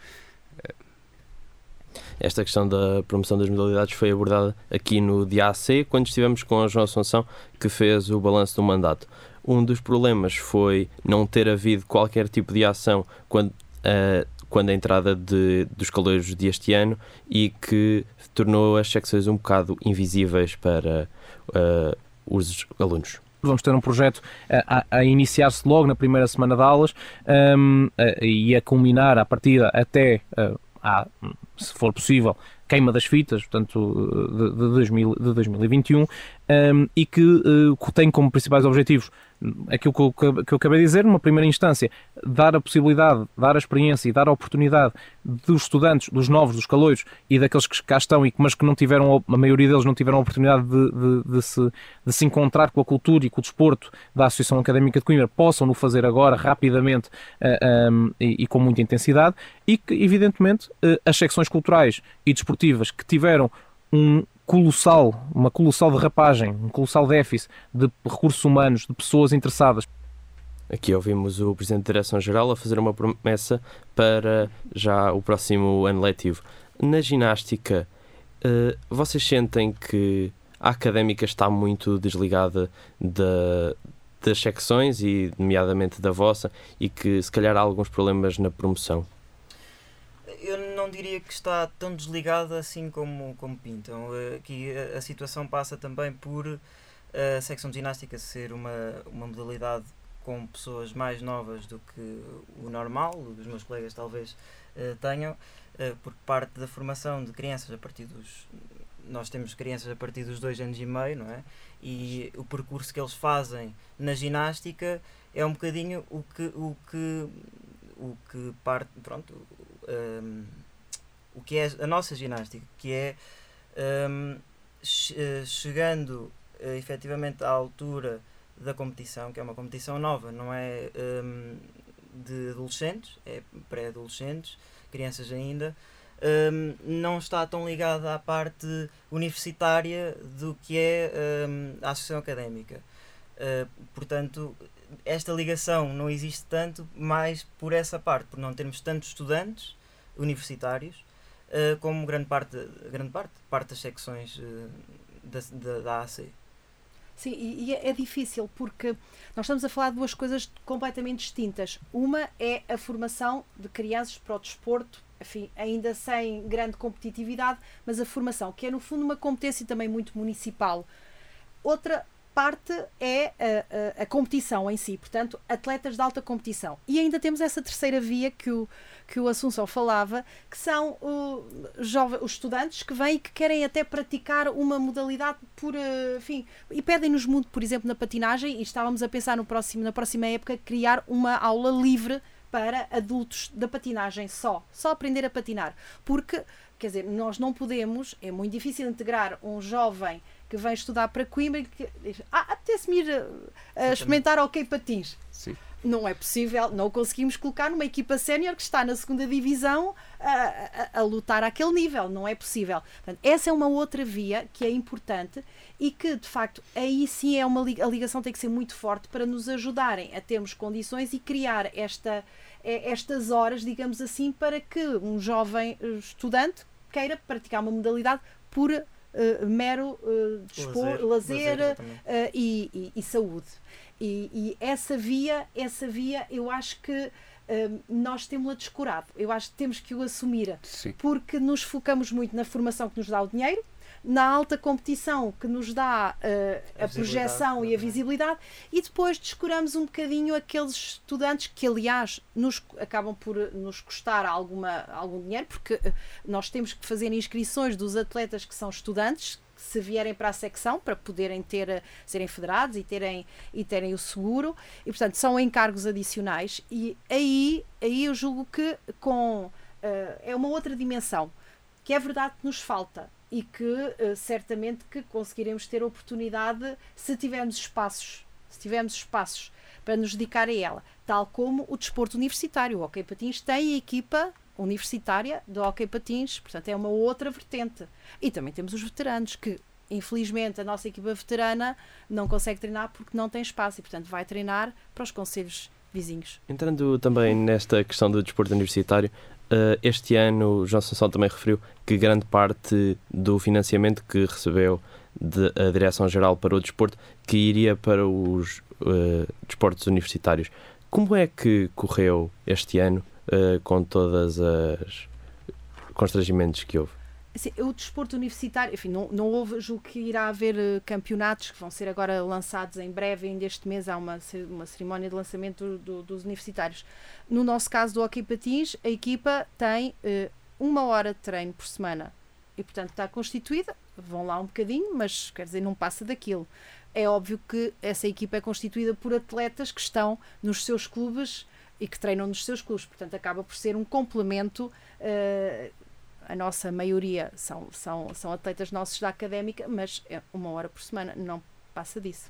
Esta questão da promoção das modalidades foi abordada aqui no DAC quando estivemos com a João Assunção, que fez o balanço do mandato. Um dos problemas foi não ter havido qualquer tipo de ação quando quando a entrada de, dos calores deste ano e que tornou as secções um bocado invisíveis para uh, os alunos. Vamos ter um projeto a, a iniciar-se logo na primeira semana de aulas um, a, e a culminar a partida até, uh, a, se for possível, queima das fitas, portanto, de, de, 2000, de 2021, um, e que uh, tem como principais objetivos aquilo que eu, que eu acabei de dizer, numa primeira instância, dar a possibilidade, dar a experiência e dar a oportunidade dos estudantes, dos novos, dos caloiros e daqueles que cá estão, e, mas que não tiveram, a maioria deles não tiveram a oportunidade de, de, de, se, de se encontrar com a cultura e com o desporto da Associação Académica de Coimbra, possam no fazer agora, rapidamente uh, um, e, e, com muita intensidade, e que, evidentemente, uh, as secções culturais e desportivas que tiveram um, colossal, uma colossal derrapagem, um colossal déficit de recursos humanos, de pessoas interessadas. Aqui ouvimos o Presidente da Direção-Geral a fazer uma promessa para já o próximo ano letivo. Na ginástica, uh, vocês sentem que a académica está muito desligada da, das secções e, nomeadamente, da vossa, e que se calhar há alguns problemas na promoção? Eu não diria que está tão desligada assim como, como pintam. Eh, aqui a, situação passa também por eh, a secção de ginástica ser uma, uma modalidade com pessoas mais novas do que o normal, os meus colegas talvez uh, tenham, porque parte da formação de crianças a partir dos. Nós temos crianças a partir dos dois anos e meio, não é? E o percurso que eles fazem na ginástica é um bocadinho o que, o que, o que parte. Pronto. Um, o que é a nossa ginástica, que é um, chegando uh, efetivamente à altura da competição, que é uma competição nova, não é um, de adolescentes, é pré-adolescentes, crianças ainda, um, não está tão ligada à parte universitária do que é um, a associação académica. Uh, portanto, esta ligação não existe tanto mais por essa parte, por não termos tantos estudantes universitários uh, como grande parte, grande parte, parte das secções uh, da, da, da AC. Sim, e, é, é difícil porque nós estamos a falar de duas coisas completamente distintas. Uma é a formação de crianças para o desporto, enfim, ainda sem grande competitividade, mas a formação, que é no fundo uma competência também muito municipal. Outra parte é a, a, a, competição em si, portanto, atletas de alta competição. E ainda temos essa terceira via que o, que o Assunção falava, que são uh, jovens, os estudantes que vêm e que querem até praticar uma modalidade por, enfim, e pedem-nos muito, por exemplo, na patinagem, e estávamos a pensar no próximo, na próxima época criar uma aula livre para adultos da patinagem só, só aprender a patinar, porque, quer dizer, nós não podemos, é muito difícil integrar um jovem que vem estudar para Coimbra e que diz, ah, apetece-me ir a, a experimentar ok patins. Sim. Não é possível, não o conseguimos colocar numa equipa sénior que está na segunda divisão a, a, a, lutar àquele nível, não é possível. Portanto, essa é uma outra via que é importante e que, de facto, aí sim é uma a ligação tem que ser muito forte para nos ajudarem a termos condições e criar esta, estas horas, digamos assim, para que um jovem estudante queira praticar uma modalidade por uh, mero uh, dispor, lazer, lazer, uh, e, e, e, saúde. E, e, essa via, essa via, eu acho que nós temos-la descurado. Eu acho que temos que o assumir, Sim. porque nos focamos muito na formação que nos dá o dinheiro, na alta competição que nos dá uh, a, a projeção e a visibilidade e depois descuramos um bocadinho aqueles estudantes que aliás nos acabam por nos custar alguma, algum dinheiro porque uh, nós temos que fazer inscrições dos atletas que são estudantes se vierem para a secção para poderem ter eh, serem federados e terem e terem o seguro e portanto são encargos adicionais e aí aí eu julgo que com uh, é uma outra dimensão que é verdade que nos falta e que uh, certamente que conseguiremos ter oportunidade se tivermos espaços, se tivermos espaços para nos dedicar a ela, tal como o desporto universitário. O Hockey Patins tem a equipa universitária do Hockey Patins, portanto é uma outra vertente. E também temos os veteranos que infelizmente a nossa equipa veterana não consegue treinar porque não tem espaço e portanto vai treinar para os conselhos vizinhos. Entrando também nesta questão do desporto universitário, Uh, este ano, João Sansão também referiu que grande parte do financiamento que recebeu da Direção-Geral para o Desporto que iria para os uh, desportos universitários. Como é que correu este ano uh, com todas as constrangimentos que houve? Assim, o desporto universitário, enfim, não, não houve, julgo que irá haver uh, campeonatos que vão ser agora lançados em breve, ainda este mês há uma, uma cerimónia de lançamento do, do, dos universitários. No nosso caso do Hockey Patins, a equipa tem uh, uma hora de treino por semana e, portanto, está constituída. Vão lá um bocadinho, mas quer dizer, não passa daquilo. É óbvio que essa equipa é constituída por atletas que estão nos seus clubes e que treinam nos seus clubes, portanto, acaba por ser um complemento. Uh, a nossa maioria são, são, são atletas nossos da académica, mas é uma hora por semana, não passa disso.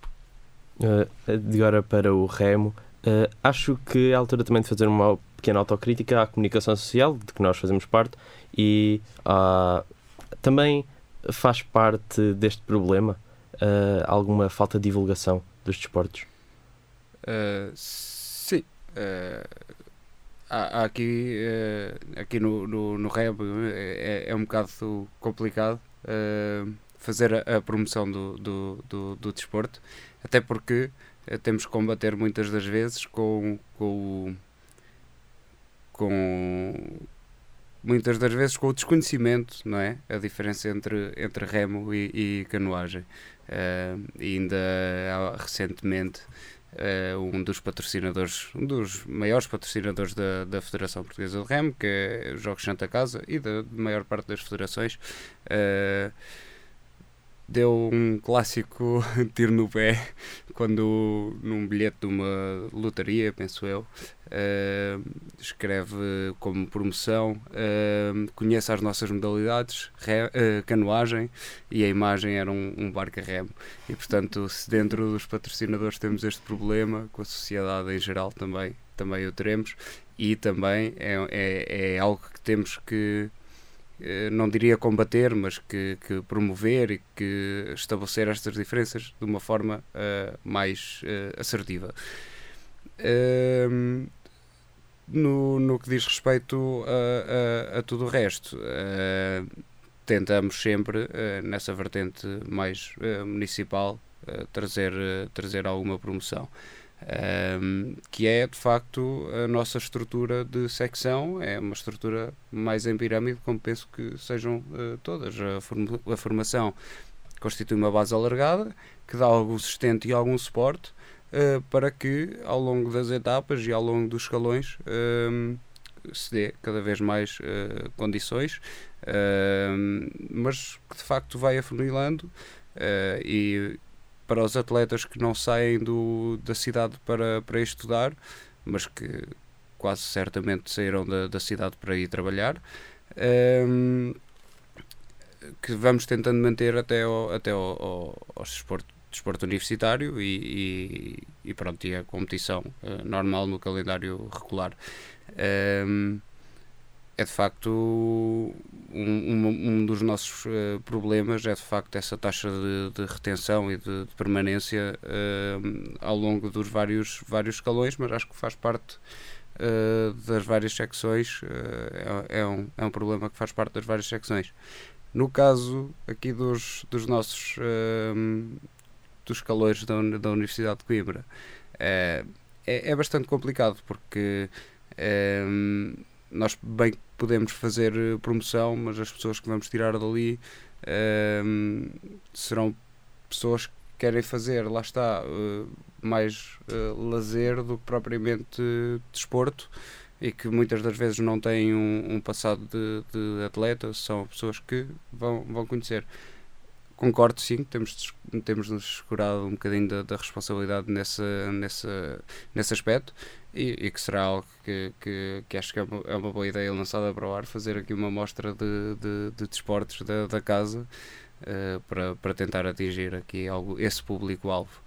Uh, de agora para o remo, uh, acho que é a altura também de fazer uma pequena autocrítica à comunicação social, de que nós fazemos parte, e uh, também faz parte deste problema uh, alguma falta de divulgação dos desportos? sim há, aqui, uh, aqui no, no, no Reb é, é um bocado complicado fazer a, a, promoção do, do, do, do, desporto, até porque temos que combater muitas das vezes com, com, com muitas das vezes com o desconhecimento, não é? A diferença entre, entre remo e, e canoagem. Uh, ainda recentemente uh, um dos patrocinadores, um dos maiores patrocinadores da, da Federação Portuguesa de Remo, que é os Jogos Santa Casa e da maior parte das federações. Uh, deu um clássico tiro no pé quando num bilhete de uma lotaria, penso eu, uh, escreve como promoção uh, as nossas modalidades, re, uh, canoagem e a imagem era um, um barco a remo e portanto se dentro dos patrocinadores temos este problema com a sociedade em geral também, também o teremos. E também é, é, é algo que temos que não diria combater, mas que, que, promover e que estabelecer estas diferenças de uma forma uh, mais uh, assertiva. Uh, no, no que diz respeito a, a, a tudo o resto, tentamos sempre, nessa vertente mais municipal, trazer, trazer alguma promoção um, que é de facto a nossa estrutura de secção, é uma estrutura mais em pirâmide, como penso que sejam uh, todas. A, form a, formação constitui uma base alargada que dá algum sustento e algum suporte uh, para que ao longo das etapas e ao longo dos escalões um, se dê cada vez mais uh, condições, mas que de facto vai afunilando e para os atletas que não saem do, da cidade para, para estudar, mas que quase certamente saíram da, da cidade para ir trabalhar. Um, que vamos tentando manter até ao, até ao, ao, desporto, desporto universitário e, e, e, pronto, e a competição uh, normal no calendário regular. Um, é de facto um, um, um dos nossos uh, problemas é de facto essa taxa de, de retenção e de, de permanência uh, ao longo dos vários, vários escalões, mas acho que faz parte uh, das várias secções, é, é, um, é um problema que faz parte das várias secções. No caso aqui dos, dos nossos dos escalões da, da Universidade de Coimbra, é, é bastante complicado porque nós bem podemos fazer eh, promoção, mas as pessoas que vamos tirar dali uh, serão pessoas que querem fazer, lá está, uh, mais uh, lazer do que propriamente desporto e que muitas das vezes não têm um, um passado de, de, atleta, são pessoas que vão, vão conhecer. Concordo sim, temos, temos nos segurado um bocadinho da, da responsabilidade nessa, nessa, nesse aspecto e, e, que será algo que, que, que acho que é uma, é uma, boa ideia lançada para o ar, fazer aqui uma mostra de, de, de desportos da, da casa uh, para, para tentar atingir aqui algo, esse público-alvo.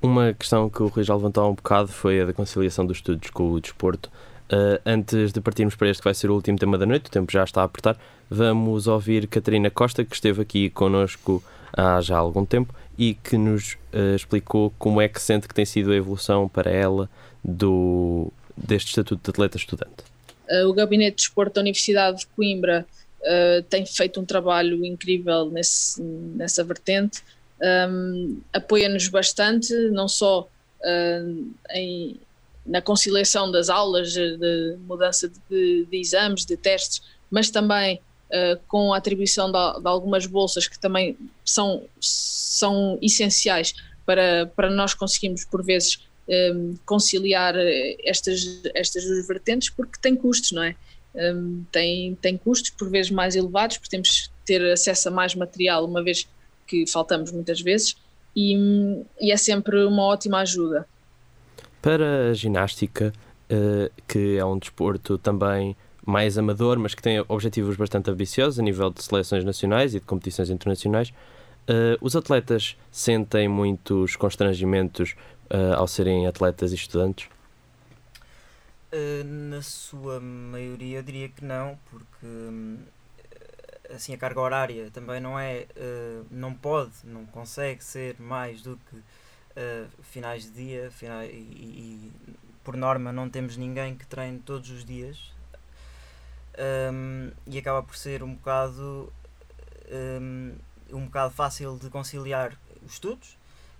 Uma questão que o Rui já levantou há um bocado foi a da conciliação dos estudos com o desporto. Uh, antes de partirmos para este que vai ser o último tema da noite, o tempo já está a apertar, vamos ouvir Catarina Costa, que esteve aqui connosco há já algum tempo e que nos uh, explicou como é que sente que tem sido a evolução para ela do, deste Estatuto de Atleta Estudante? Uh, o Gabinete de Desporto da Universidade de Coimbra uh, tem feito um trabalho incrível nesse, nessa vertente, um, apoia-nos bastante, não só uh, em, na conciliação das aulas, de mudança de, de exames, de testes, mas também Uh, com a atribuição de, de, algumas bolsas que também são, são essenciais para, para nós conseguirmos, por vezes, um, conciliar eh, estas, estas duas vertentes porque tem custos, não é? Um, tem, tem custos por vezes mais elevados, porque temos que ter acesso a mais material, uma vez que faltamos muitas vezes, e, e é sempre uma ótima ajuda. Para a ginástica, uh, que é um desporto também mais amador, mas que tem objetivos bastante ambiciosos a nível de seleções nacionais e de competições internacionais, uh, os atletas sentem muitos constrangimentos uh, ao serem atletas e estudantes? Uh, na sua maioria, diria que não, porque hum, assim a carga horária também não é, uh, não pode, não consegue ser mais do que finais de dia e, e, por norma não temos ninguém que treine todos os dias um, e acaba por ser um bocado um, um bocado fácil de conciliar os estudos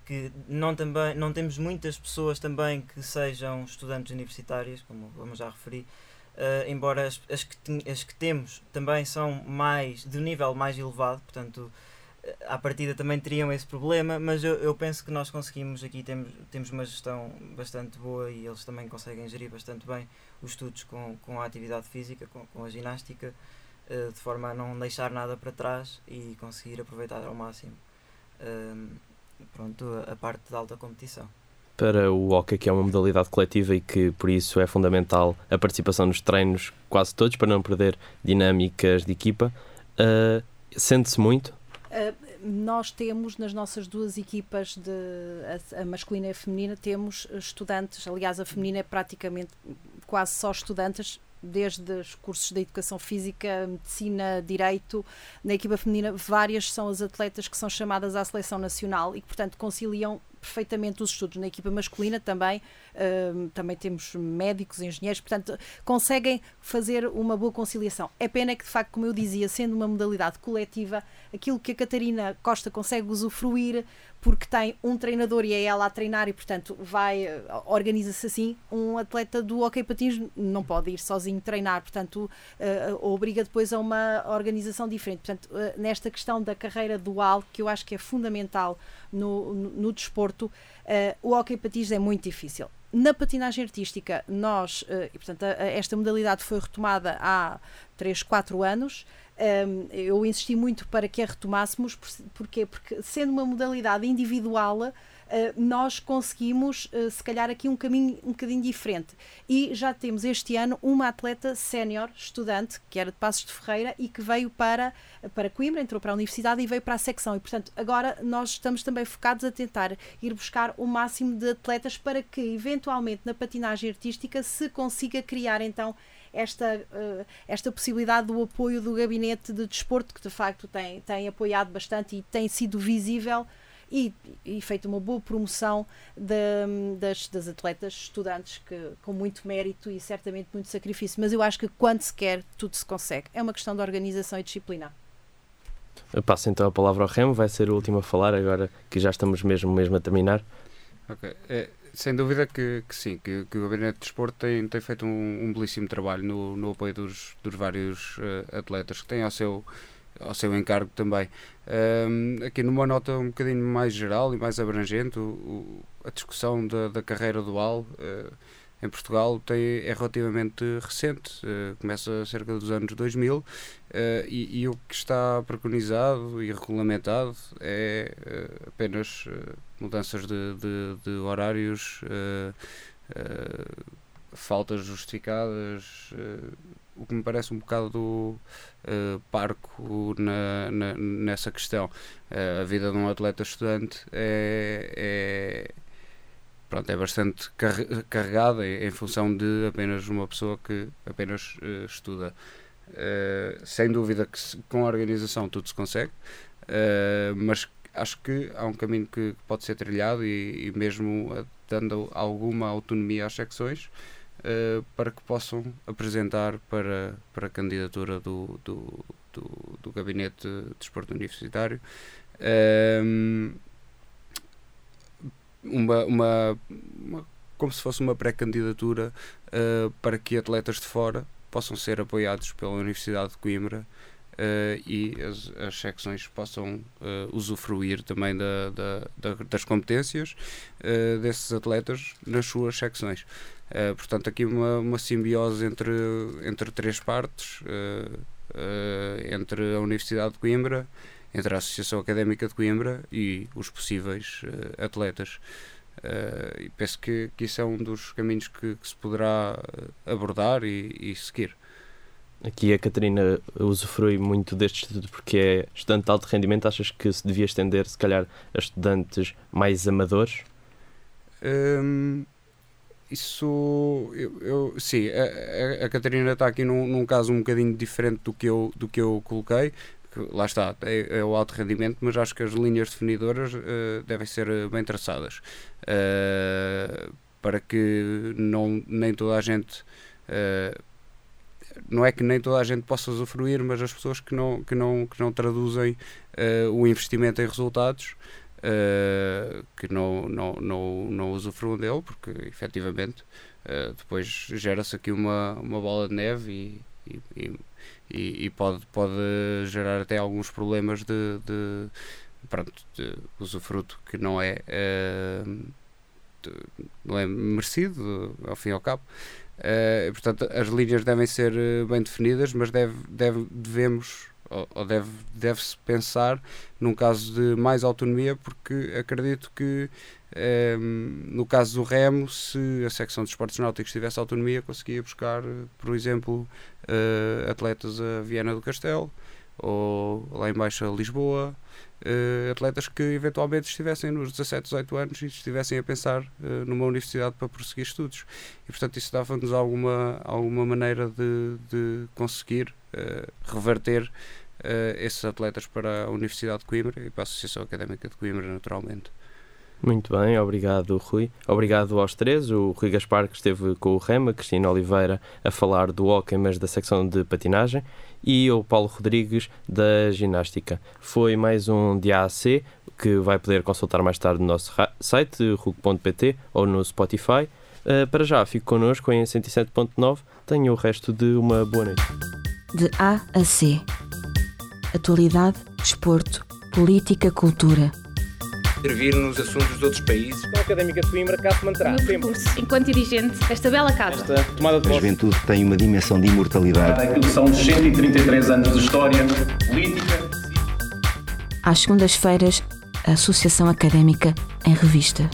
que não, também, não temos muitas pessoas também que sejam estudantes universitárias, como, como já referi, uh, embora as, as, que, as que temos também são mais de nível mais elevado, portanto à partida também teriam esse problema, mas eu, eu penso que nós conseguimos aqui, temos, temos uma gestão bastante boa e eles também conseguem gerir bastante bem os estudos com, com a atividade física, com, com a ginástica, uh, de forma a não deixar nada para trás e conseguir aproveitar ao máximo. Uh, pronto, a, parte da alta competição para o hockey, que é uma modalidade coletiva e que por isso é fundamental a participação nos treinos, quase todos, para não perder dinâmicas de equipa. Uh, Sente-se muito? Uh, nós temos nas nossas duas equipas, de, a, a, masculina e a feminina, temos estudantes, aliás, a feminina é praticamente quase só estudantes, desde os cursos de educação física, medicina, direito. Na equipa feminina, várias são as atletas que são chamadas à seleção nacional e que, portanto, conciliam perfeitamente os estudos. Na equipa masculina também, uh, também temos médicos, engenheiros, portanto, conseguem fazer uma boa conciliação. É pena que, de facto, como eu dizia, sendo uma modalidade coletiva, aquilo que a Catarina Costa consegue usufruir porque tem um treinador e é ela a treinar e, portanto, vai, eh, organiza-se assim. Um atleta do hockey patins não pode ir sozinho treinar, portanto, uh, obriga depois a uma organização diferente. Portanto, uh, nesta questão da carreira dual, que eu acho que é fundamental no, no, no desporto, uh, o hockey patins é muito difícil. Na patinagem artística, nós, e portanto, esta modalidade foi retomada há 3, 4 anos. Um, eu insisti muito para que a retomássemos, porquê? Porque sendo uma modalidade individual, uh, nós conseguimos, uh, se calhar, aqui um caminho um bocadinho diferente. E já temos este ano uma atleta sénior, estudante, que era de Passos de Ferreira e que veio para, para Coimbra, entrou para a universidade e veio para a secção. E, portanto, agora nós estamos também focados a tentar ir buscar o máximo de atletas para que, eventualmente, na patinagem artística, se consiga criar então esta, uh, esta possibilidade do apoio do gabinete de desporto, que de facto tem, tem apoiado bastante e tem sido visível e, e feito uma boa promoção de, das, das atletas estudantes que, com muito mérito e certamente muito sacrifício. Mas eu acho que quando se quer, tudo se consegue. É uma questão de organização e disciplina. Eu passo então a palavra ao Remo, vai ser o último a falar, agora que já estamos mesmo, mesmo a terminar. Ok. É, sem dúvida que, que sim, que, que, o Gabinete de Desporto tem, tem feito um, um belíssimo trabalho no, no apoio dos, dos vários uh, atletas que têm ao seu, ao seu encargo também. Um, aqui numa nota um bocadinho mais geral e mais abrangente, o, o, a discussão da, da carreira dual uh, em Portugal tem, é relativamente recente, uh, começa cerca dos anos 2000 uh, e, e, o que está preconizado e regulamentado é apenas mudanças de, de, de horários, uh, uh, faltas justificadas, uh, o que me parece um bocado parco na, na, nessa questão. a vida de um atleta estudante é, é pronto, é bastante carregada em função de apenas uma pessoa que apenas uh, estuda. Uh, sem dúvida que se, com a organização tudo se consegue, uh, mas acho que há um caminho que pode ser trilhado e, e mesmo dando alguma autonomia às secções para que possam apresentar para, para a candidatura do, do, do, do Gabinete de Desporto Universitário um, uma, uma, uma, como se fosse uma pré-candidatura uh, para que atletas de fora possam ser apoiados pela Universidade de Coimbra uh, e as, as secções possam uh, usufruir também da, da, da, das competências desses atletas nas suas secções. portanto, aqui uma, uma simbiose entre, entre três partes, entre a Universidade de Coimbra, entre a Associação Académica de Coimbra e os possíveis atletas. Uh, e penso que, que isso é um dos caminhos que, que se poderá abordar e, e seguir. Aqui a Catarina usufrui muito deste estudo porque é estudante de alto rendimento. Achas que se devia estender, se calhar, a estudantes mais amadores? Hum, isso, eu, eu sim, a, a, a, Catarina está aqui num, num, caso um bocadinho diferente do que eu, do que eu coloquei. Lá está, é, é, o alto rendimento, mas acho que as linhas definidoras uh, devem ser eh, bem traçadas uh, para que não, nem toda a gente. Uh, não é que nem toda a gente possa usufruir, mas as pessoas que não, que não, que não traduzem o investimento em resultados, que não, não, não, não usufruam dele, porque efetivamente depois gera-se aqui uma, uma bola de neve e, e, e pode, pode gerar até alguns problemas de, de, pronto, de usufruto que não é, de, não é merecido, ao fim e ao cabo. Uh, portanto, as linhas devem ser bem definidas, mas deve, deve, devemos ou deve, deve-se pensar num caso de mais autonomia, porque acredito que um, ehm, no caso do remo, se a secção de esportes náuticos tivesse autonomia, conseguia buscar, por exemplo, uh, atletas a Viana do Castelo ou lá embaixo a Lisboa, uh, atletas que eventualmente estivessem nos 17, 18 anos e estivessem a pensar uh, numa universidade para prosseguir estudos. E portanto isso dava-nos alguma, alguma maneira de, de conseguir reverter esses atletas para a Universidade de Coimbra e para a Associação Académica de Coimbra, naturalmente. Muito bem, obrigado Rui. Obrigado aos três, o Rui Gaspar que esteve com o Rema, Cristina Oliveira a falar do hóquei, mas da secção de patinagem, e o Paulo Rodrigues da ginástica. Foi mais um DAC que vai poder consultar mais tarde no nosso site, rug.pt ou no Spotify. Uh, para já, fico connosco em 107.9. Tenha o resto de uma boa noite. De A a C. Atualidade, desporto, política, cultura intervir nos assuntos de outros países. A Académica de Coimbra cá se manterá sempre. Enquanto dirigente desta bela casa. Esta tomada de A juventude tem uma dimensão de imortalidade. Aquilo são 133 anos de história política. Às segundas-feiras, a Associação Académica em Revista.